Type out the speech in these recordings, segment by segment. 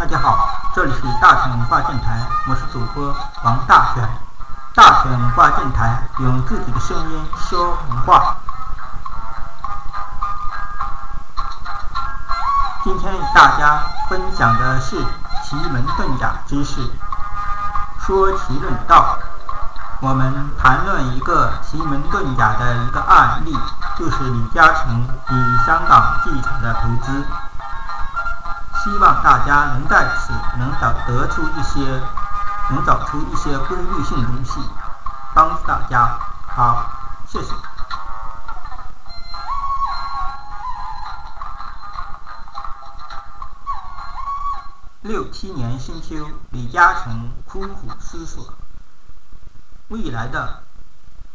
大家好，这里是大全文化电台，我是主播王大全。大全文化电台用自己的声音说文化。今天与大家分享的是奇门遁甲知识。说奇论道，我们谈论一个奇门遁甲的一个案例，就是李嘉诚与香港地产的投资。希望大家能在此能找得出一些，能找出一些规律性东西，帮助大家。好，谢谢。六七年深秋，李嘉诚苦苦思索，未来的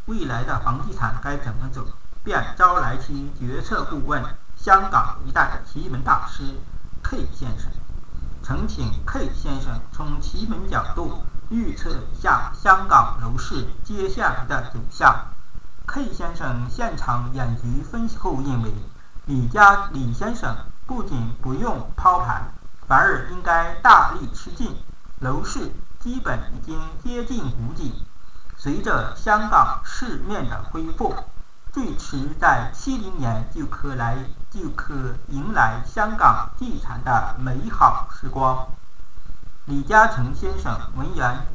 未来的房地产该怎么走，便招来其决策顾问，香港一代奇门大师。K 先生，诚请 K 先生从奇门角度预测一下香港楼市接下来的走向。K 先生现场演局分析后认为，李家李先生不仅不用抛盘，反而应该大力吃进，楼市基本已经接近谷底。随着香港市面的恢复，最迟在七零年就可来。就可迎来香港地产的美好时光。李嘉诚先生闻言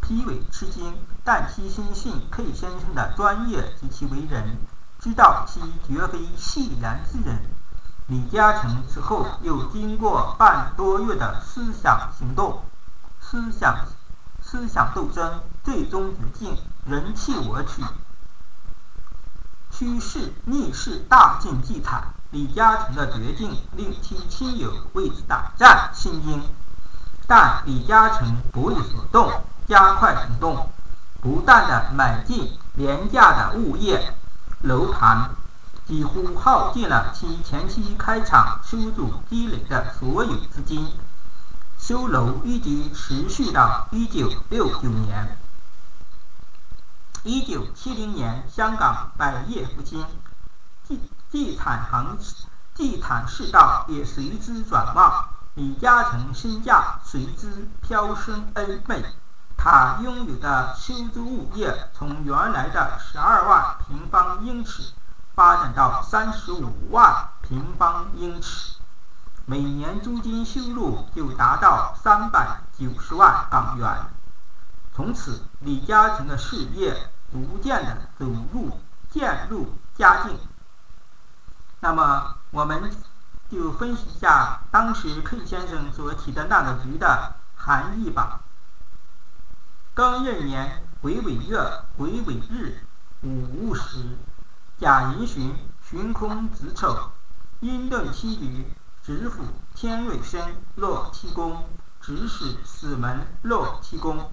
颇为吃惊，但其深信 K 先生的专业及其为人，知道其绝非戏言之人。李嘉诚此后又经过半多月的思想行动、思想思想斗争，最终决定人弃我取。趋势逆势大进地产，李嘉诚的决定令其亲友为之胆战心惊。但李嘉诚不为所动，加快行动，不断的买进廉价的物业。楼盘，几乎耗尽了其前期开厂修筑积累的所有资金，修楼一直持续到一九六九年。一九七零年，香港百业复兴，地地产行地产市道也随之转旺，李嘉诚身价随之飙升 N 倍。他拥有的出租物业从原来的十二万平方英尺发展到三十五万平方英尺，每年租金收入就达到三百九十万港元。从此，李嘉诚的事业逐渐的走入渐入佳境。那么，我们就分析一下当时 K 先生所提的那个局的含义吧。庚壬年癸未月癸未日午戊时，甲寅旬旬空子丑，阴遁七局，直辅天瑞申落七宫，直使死门落七宫。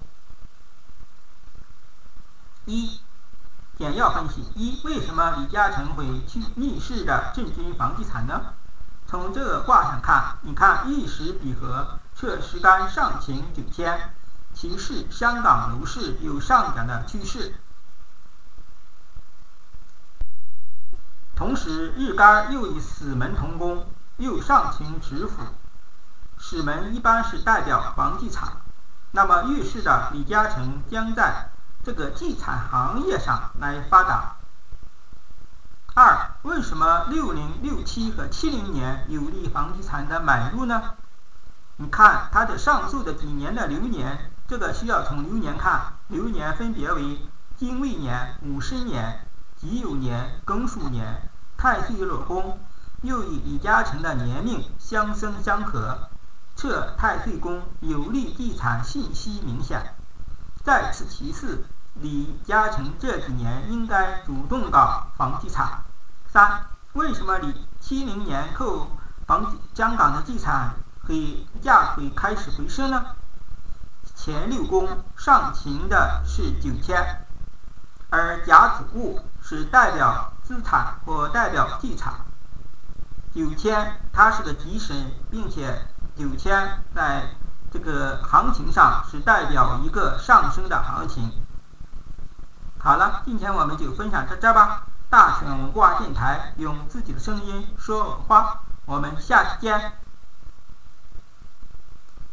一简要分析：一、为什么李嘉诚会去逆势的进军房地产呢？从这个卦上看，你看一时比合，却时干上行九天，其示香港楼市有上涨的趋势。同时日干又与死门同宫，又上行直辅，死门一般是代表房地产，那么预示着李嘉诚将在。这个地产行业上来发展。二，为什么六零、六七和七零年有利房地产的买入呢？你看它的上述的几年的流年，这个需要从流年看，流年分别为丁未年、戊申年、己酉年、庚戌年，太岁落宫，又与李嘉诚的年命相生相合，测太岁宫有利地产信息明显。再次其次。李嘉诚这几年应该主动搞房地产。三，为什么李七零年后房香港的地产会价会开始回升呢？前六宫上行的是九天，而甲子戊是代表资产或代表地产。九天它是个吉神，并且九天在这个行情上是代表一个上升的行情。好了，今天我们就分享到这吧。大全文化电台用自己的声音说文化，我们下期见。